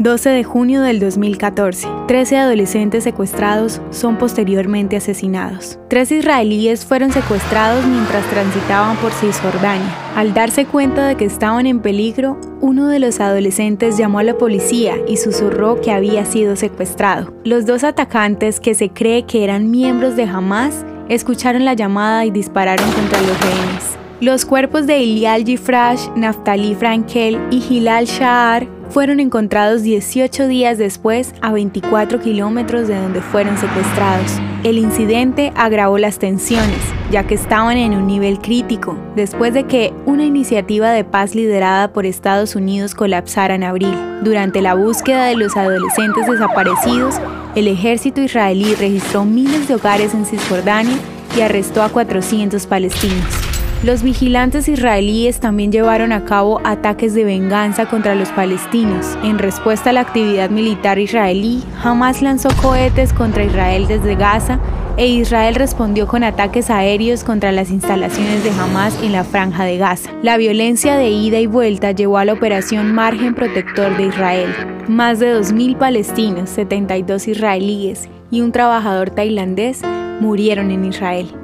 12 de junio del 2014. 13 adolescentes secuestrados son posteriormente asesinados. Tres israelíes fueron secuestrados mientras transitaban por Cisjordania. Al darse cuenta de que estaban en peligro, uno de los adolescentes llamó a la policía y susurró que había sido secuestrado. Los dos atacantes, que se cree que eran miembros de Hamas, escucharon la llamada y dispararon contra los rehenes. Los cuerpos de Ilial Gifrash, Naftali Frankel y Hilal Shahar fueron encontrados 18 días después a 24 kilómetros de donde fueron secuestrados. El incidente agravó las tensiones, ya que estaban en un nivel crítico, después de que una iniciativa de paz liderada por Estados Unidos colapsara en abril. Durante la búsqueda de los adolescentes desaparecidos, el ejército israelí registró miles de hogares en Cisjordania y arrestó a 400 palestinos. Los vigilantes israelíes también llevaron a cabo ataques de venganza contra los palestinos. En respuesta a la actividad militar israelí, Hamas lanzó cohetes contra Israel desde Gaza e Israel respondió con ataques aéreos contra las instalaciones de Hamas en la franja de Gaza. La violencia de ida y vuelta llevó a la operación Margen Protector de Israel. Más de 2.000 palestinos, 72 israelíes y un trabajador tailandés murieron en Israel.